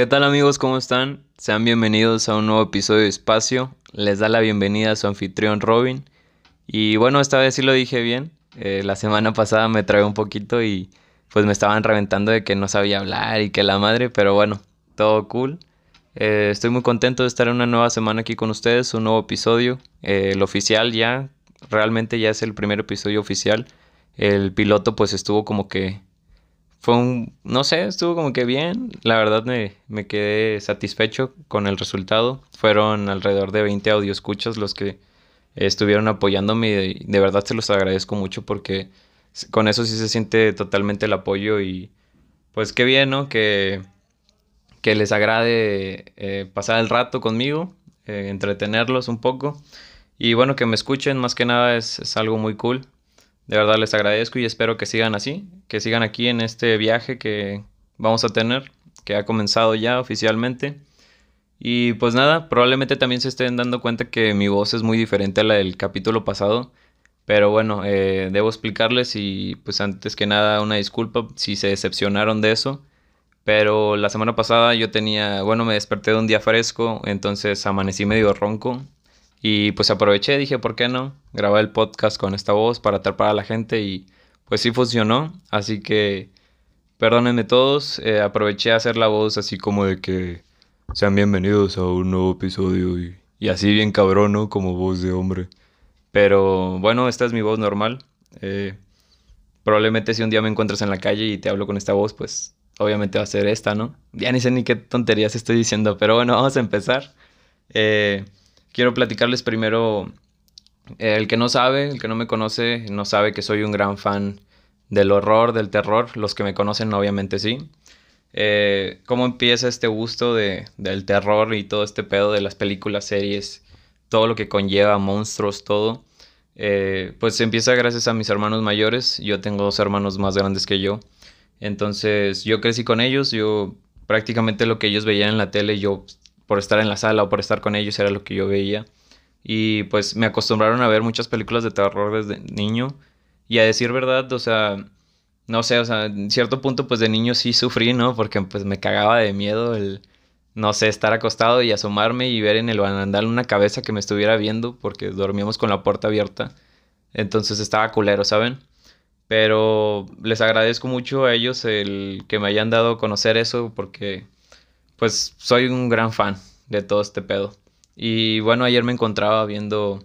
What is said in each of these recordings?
¿Qué tal amigos? ¿Cómo están? Sean bienvenidos a un nuevo episodio de Espacio. Les da la bienvenida a su anfitrión Robin. Y bueno, esta vez sí lo dije bien. Eh, la semana pasada me trae un poquito y pues me estaban reventando de que no sabía hablar y que la madre, pero bueno, todo cool. Eh, estoy muy contento de estar en una nueva semana aquí con ustedes, un nuevo episodio. Eh, el oficial ya, realmente ya es el primer episodio oficial. El piloto pues estuvo como que fue un, no sé, estuvo como que bien. La verdad me, me quedé satisfecho con el resultado. Fueron alrededor de 20 audio escuchas los que estuvieron apoyándome y de, verdad se los agradezco mucho porque con eso sí se siente totalmente el apoyo y pues qué bien, ¿no? Que, que les agrade eh, pasar el rato conmigo, eh, entretenerlos un poco y bueno, que me escuchen más que nada es, es algo muy cool. De verdad les agradezco y espero que sigan así, que sigan aquí en este viaje que vamos a tener, que ha comenzado ya oficialmente. Y pues nada, probablemente también se estén dando cuenta que mi voz es muy diferente a la del capítulo pasado. Pero bueno, eh, debo explicarles y pues antes que nada una disculpa si se decepcionaron de eso. Pero la semana pasada yo tenía, bueno, me desperté de un día fresco, entonces amanecí medio ronco y pues aproveché, dije, ¿por qué no? Grabé el podcast con esta voz para atrapar a la gente y pues sí funcionó. Así que perdónenme todos, eh, aproveché a hacer la voz así como de que sean bienvenidos a un nuevo episodio y, y así bien cabrón, ¿no? Como voz de hombre. Pero bueno, esta es mi voz normal. Eh, probablemente si un día me encuentras en la calle y te hablo con esta voz, pues obviamente va a ser esta, ¿no? Ya ni sé ni qué tonterías estoy diciendo, pero bueno, vamos a empezar. Eh, quiero platicarles primero, eh, el que no sabe, el que no me conoce, no sabe que soy un gran fan del horror, del terror. Los que me conocen obviamente sí. Eh, ¿Cómo empieza este gusto de, del terror y todo este pedo de las películas, series, todo lo que conlleva, monstruos, todo? Eh, pues empieza gracias a mis hermanos mayores. Yo tengo dos hermanos más grandes que yo. Entonces yo crecí con ellos, yo prácticamente lo que ellos veían en la tele, yo por estar en la sala o por estar con ellos era lo que yo veía. Y pues me acostumbraron a ver muchas películas de terror desde niño. Y a decir verdad, o sea, no sé, o sea, en cierto punto pues de niño sí sufrí, ¿no? Porque pues me cagaba de miedo el, no sé, estar acostado y asomarme y ver en el barandal una cabeza que me estuviera viendo porque dormíamos con la puerta abierta. Entonces estaba culero, ¿saben? Pero les agradezco mucho a ellos el que me hayan dado a conocer eso porque pues soy un gran fan de todo este pedo. Y bueno, ayer me encontraba viendo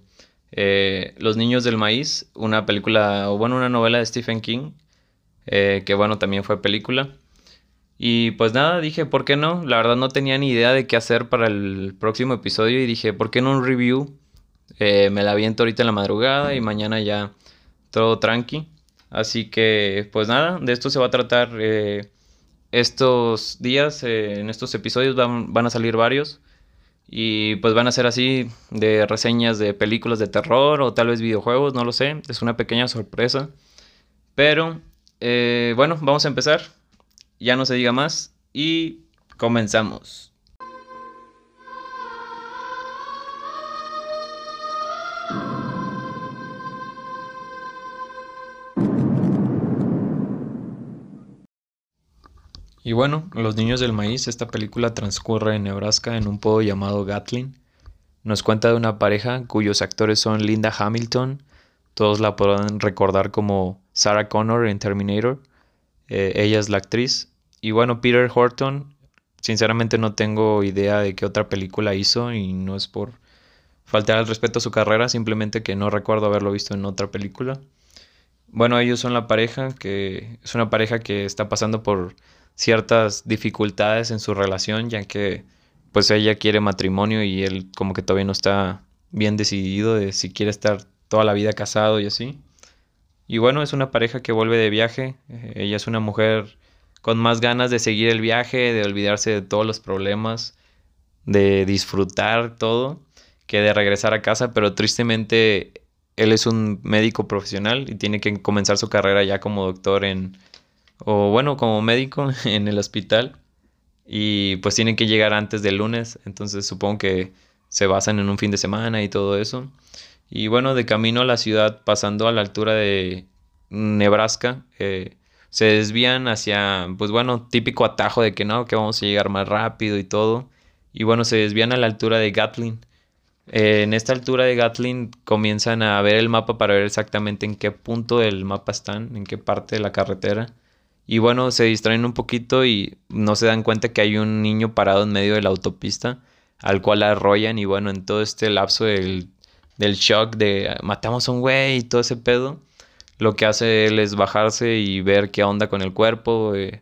eh, Los Niños del Maíz, una película, o bueno, una novela de Stephen King, eh, que bueno, también fue película. Y pues nada, dije, ¿por qué no? La verdad no tenía ni idea de qué hacer para el próximo episodio y dije, ¿por qué no un review? Eh, me la aviento ahorita en la madrugada y mañana ya todo tranqui. Así que, pues nada, de esto se va a tratar estos días, eh, en estos episodios van, a salir varios. Y pues van a ser así de reseñas de películas de terror o tal vez videojuegos, no lo sé. Es una pequeña sorpresa. Pero eh, bueno, vamos a empezar. Ya no se diga más y comenzamos. Y bueno, Los Niños del Maíz, esta película transcurre en Nebraska en un pueblo llamado Gatlin. Nos cuenta de una pareja cuyos actores son Linda Hamilton, todos la podrán recordar como Sarah Connor en Terminator, eh, ella es la actriz. Y bueno, Peter Horton, sinceramente no tengo idea de qué otra película hizo y no es por faltar al respeto a su carrera, simplemente que no recuerdo haberlo visto en otra película. Bueno, ellos son la pareja, que es una pareja que está pasando por ciertas dificultades en su relación, ya que pues ella quiere matrimonio y él como que todavía no está bien decidido de si quiere estar toda la vida casado y así. Y bueno, es una pareja que vuelve de viaje, eh, ella es una mujer con más ganas de seguir el viaje, de olvidarse de todos los problemas, de disfrutar todo, que de regresar a casa, pero tristemente él es un médico profesional y tiene que comenzar su carrera ya como doctor en o bueno, como médico en el hospital y pues tienen que llegar antes del lunes, entonces supongo que se basan en un fin de semana y todo eso. Y bueno, de camino a la ciudad, pasando a la altura de Nebraska, eh, se desvían hacia, pues bueno, típico atajo de que no, que vamos a llegar más rápido y todo. Y bueno, se desvían a la altura de Gatlin. Eh, en esta altura de Gatlin comienzan a ver el mapa para ver exactamente en qué punto del mapa están, en qué parte de la carretera. Y bueno, se distraen un poquito y no se dan cuenta que hay un niño parado en medio de la autopista, al cual arrollan. Y bueno, en todo este lapso del, del shock de matamos a un güey y todo ese pedo, lo que hace él es bajarse y ver qué onda con el cuerpo, eh,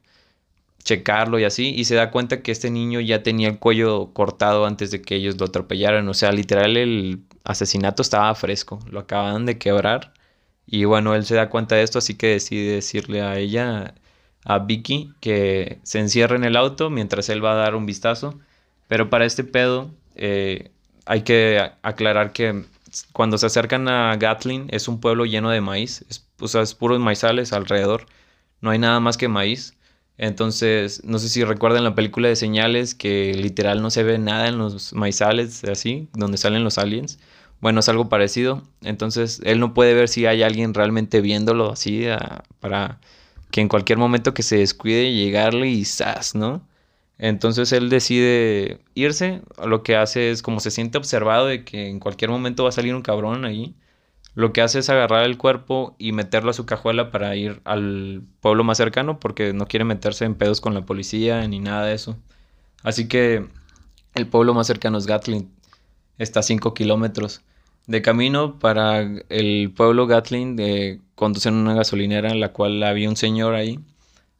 checarlo y así, y se da cuenta que este niño ya tenía el cuello cortado antes de que ellos lo atropellaran, o sea, literal el asesinato estaba fresco, lo acaban de quebrar, y bueno, él se da cuenta de esto, así que decide decirle a ella, a Vicky, que se encierre en el auto mientras él va a dar un vistazo, pero para este pedo eh, hay que aclarar que cuando se acercan a Gatlin es un pueblo lleno de maíz, es, o sea, es puros maizales alrededor, no hay nada más que maíz. Entonces, no sé si recuerdan la película de señales que literal no se ve nada en los maizales, así, donde salen los aliens. Bueno, es algo parecido. Entonces, él no puede ver si hay alguien realmente viéndolo así para que en cualquier momento que se descuide llegarle y ¡zas! ¿no? Entonces él decide irse, lo que hace es como se siente observado de que en cualquier momento va a salir un cabrón ahí, lo que hace es agarrar el cuerpo y meterlo a su cajuela para ir al pueblo más cercano porque no quiere meterse en pedos con la policía ni nada de eso. Así que el pueblo más cercano es Gatlin, está a 5 kilómetros. De camino para el pueblo Gatlin de, conducen una gasolinera en la cual había un señor ahí.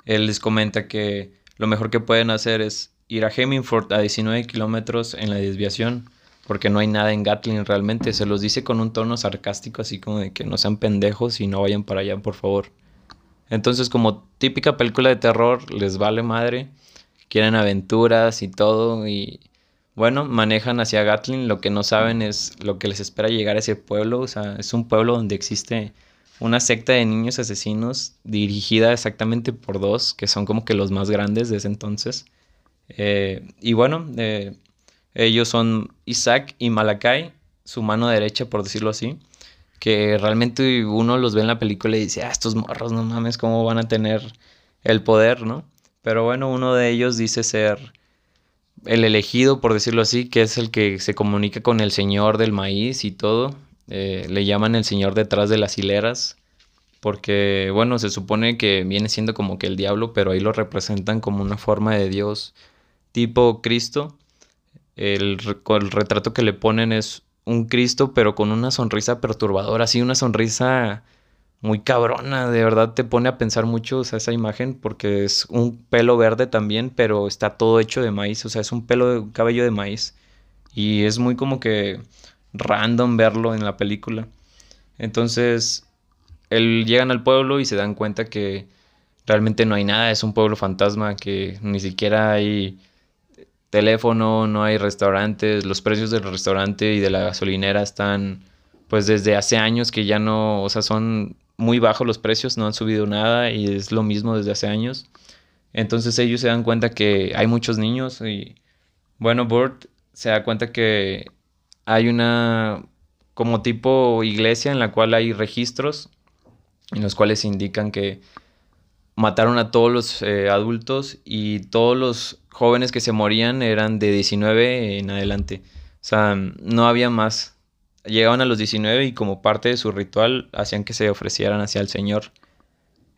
Él les comenta que lo mejor que pueden hacer es ir a Hemingford a 19 kilómetros en la desviación, porque no hay nada en Gatlin realmente. Se los dice con un tono sarcástico, así como de que no sean pendejos y no vayan para allá, por favor. Entonces, como típica película de terror, les vale madre, quieren aventuras y todo, y bueno, manejan hacia Gatlin. Lo que no saben es lo que les espera llegar a ese pueblo. O sea, es un pueblo donde existe una secta de niños asesinos dirigida exactamente por dos, que son como que los más grandes de ese entonces. Eh, y bueno, eh, ellos son Isaac y Malakai, su mano derecha, por decirlo así, que realmente uno los ve en la película y dice, ah, estos morros, no mames, ¿cómo van a tener el poder, no? Pero bueno, uno de ellos dice ser el elegido, por decirlo así, que es el que se comunica con el señor del maíz y todo. Eh, le llaman el señor detrás de las hileras, porque bueno, se supone que viene siendo como que el diablo, pero ahí lo representan como una forma de Dios tipo Cristo. El, el retrato que le ponen es un Cristo, pero con una sonrisa perturbadora, así una sonrisa muy cabrona, de verdad te pone a pensar mucho esa imagen porque es un pelo verde también, pero está todo hecho de maíz, o sea, es un pelo de cabello de maíz y es muy como que random verlo en la película. Entonces, él, llegan al pueblo y se dan cuenta que realmente no hay nada, es un pueblo fantasma, que ni siquiera hay teléfono, no hay restaurantes, los precios del restaurante y de la gasolinera están pues desde hace años que ya no, o sea, son muy bajos los precios, no han subido nada y es lo mismo desde hace años. Entonces ellos se dan cuenta que hay muchos niños y bueno, Burt se da cuenta que hay una como tipo iglesia en la cual hay registros en los cuales indican que mataron a todos los eh, adultos y todos los jóvenes que se morían eran de 19 en adelante. O sea, no había más. Llegaban a los 19 y como parte de su ritual hacían que se ofrecieran hacia el Señor.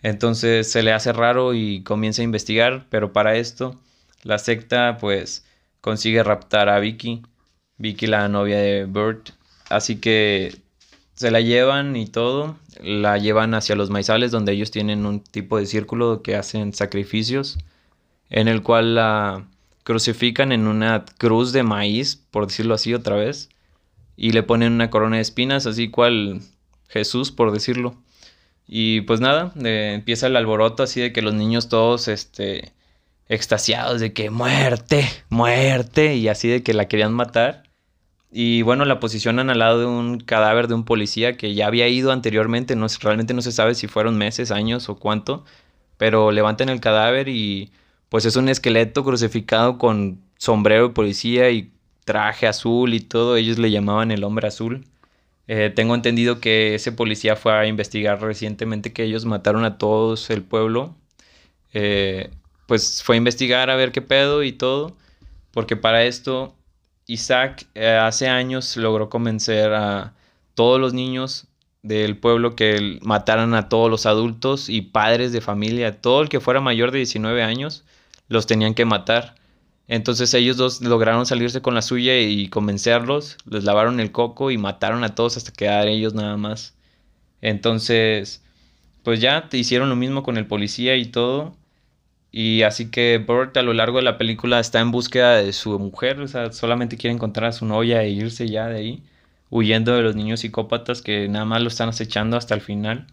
Entonces se le hace raro y comienza a investigar, pero para esto la secta pues consigue raptar a Vicky Vicky, la novia de Bert. Así que se la llevan y todo. La llevan hacia los maizales donde ellos tienen un tipo de círculo que hacen sacrificios. En el cual la crucifican en una cruz de maíz, por decirlo así otra vez. Y le ponen una corona de espinas, así cual Jesús, por decirlo. Y pues nada, empieza el alboroto así de que los niños todos, este, extasiados de que muerte, muerte, y así de que la querían matar. Y bueno, la posicionan al lado de un cadáver de un policía que ya había ido anteriormente, no, realmente no se sabe si fueron meses, años o cuánto, pero levantan el cadáver y pues es un esqueleto crucificado con sombrero de policía y traje azul y todo, ellos le llamaban el hombre azul. Eh, tengo entendido que ese policía fue a investigar recientemente que ellos mataron a todos el pueblo eh, pues fue a investigar a ver qué pedo y todo, porque para esto Isaac eh, hace años logró convencer a todos los niños del pueblo que mataran a todos los adultos y padres de familia, todo el que fuera mayor de 19 años, los tenían que matar. Entonces ellos dos lograron salirse con la suya y convencerlos, les lavaron el coco y mataron a todos hasta quedar ellos nada más. Entonces, pues ya te hicieron lo mismo con el policía y todo. Y así que Burt a lo largo de la película está en búsqueda de su mujer, o sea, solamente quiere encontrar a su novia e irse ya de ahí, huyendo de los niños psicópatas que nada más lo están acechando hasta el final.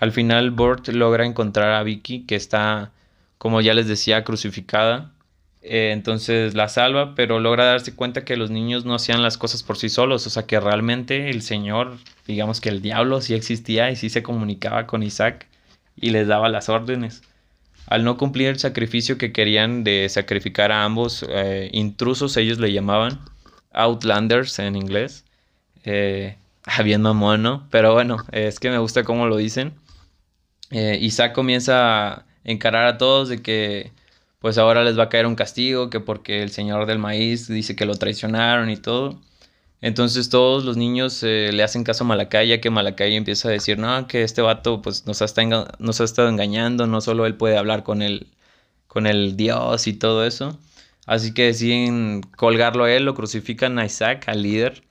Al final Burt logra encontrar a Vicky que está, como ya les decía, crucificada eh, entonces la salva, pero logra darse cuenta que los niños no hacían las cosas por sí solos, o sea que realmente el Señor, digamos que el diablo sí existía y sí se comunicaba con Isaac y les daba las órdenes. Al no cumplir el sacrificio que querían de sacrificar a ambos eh, intrusos, ellos le llamaban Outlanders en inglés. Eh, bien mamón, ¿no? Pero bueno, es que me gusta cómo lo dicen. Eh, Isaac comienza a encarar a todos de que pues ahora les va a caer un castigo, que porque el señor del maíz dice que lo traicionaron y todo. Entonces todos los niños eh, le hacen caso a Malacay, ya que Malacay empieza a decir, no, que este vato pues nos ha, estado, nos ha estado engañando, no solo él puede hablar con el, con el dios y todo eso. Así que deciden colgarlo a él, lo crucifican a Isaac, al líder.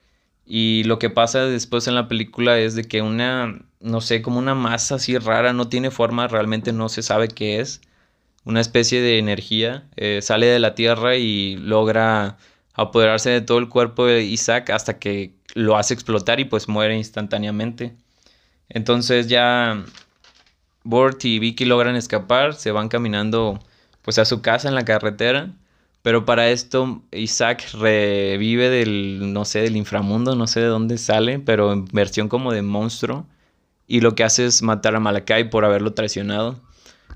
Y lo que pasa después en la película es de que una, no sé, como una masa así rara, no tiene forma, realmente no se sabe qué es una especie de energía, eh, sale de la tierra y logra apoderarse de todo el cuerpo de Isaac hasta que lo hace explotar y pues muere instantáneamente. Entonces ya Bort y Vicky logran escapar, se van caminando pues a su casa en la carretera, pero para esto Isaac revive del, no sé, del inframundo, no sé de dónde sale, pero en versión como de monstruo, y lo que hace es matar a Malakai por haberlo traicionado.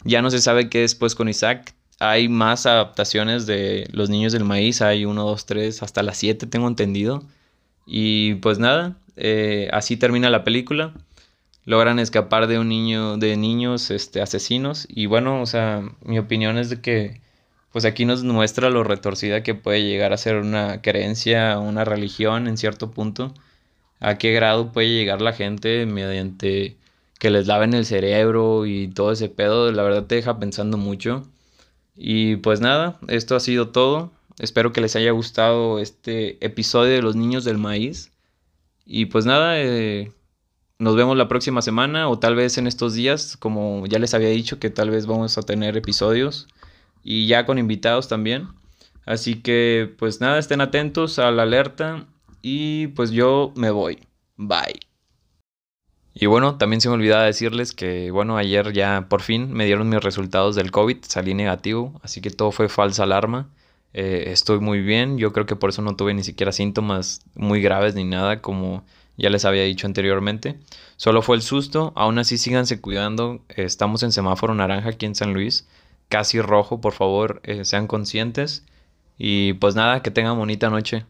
Ya no se sabe qué después con Isaac. Hay más adaptaciones de Los Niños del Maíz. Hay uno, dos, tres, hasta las siete tengo entendido. Y pues nada, eh, así termina la película. Logran escapar de un niño, de niños este, asesinos. Y bueno, o sea, mi opinión es de que pues aquí nos muestra lo retorcida que puede llegar a ser una creencia, una religión en cierto punto. A qué grado puede llegar la gente mediante que les laven el cerebro y todo ese pedo, la verdad te deja pensando mucho. Y pues nada, esto ha sido todo. Espero que les haya gustado este episodio de Los Niños del Maíz. Y pues nada, eh, nos vemos la próxima semana o tal vez en estos días, como ya les había dicho que tal vez vamos a tener episodios y ya con invitados también. Así que pues nada, estén atentos a la alerta y pues yo me voy. Bye. Y bueno, también se me olvidaba decirles que, bueno, ayer ya por fin me dieron mis resultados del COVID, salí negativo, así que todo fue falsa alarma. Eh, estoy muy bien, yo creo que por eso no tuve ni siquiera síntomas muy graves ni nada, como ya les había dicho anteriormente. Solo fue el susto, aún así síganse cuidando, estamos en semáforo naranja aquí en San Luis, casi rojo, por favor, eh, sean conscientes. Y pues nada, que tengan bonita noche.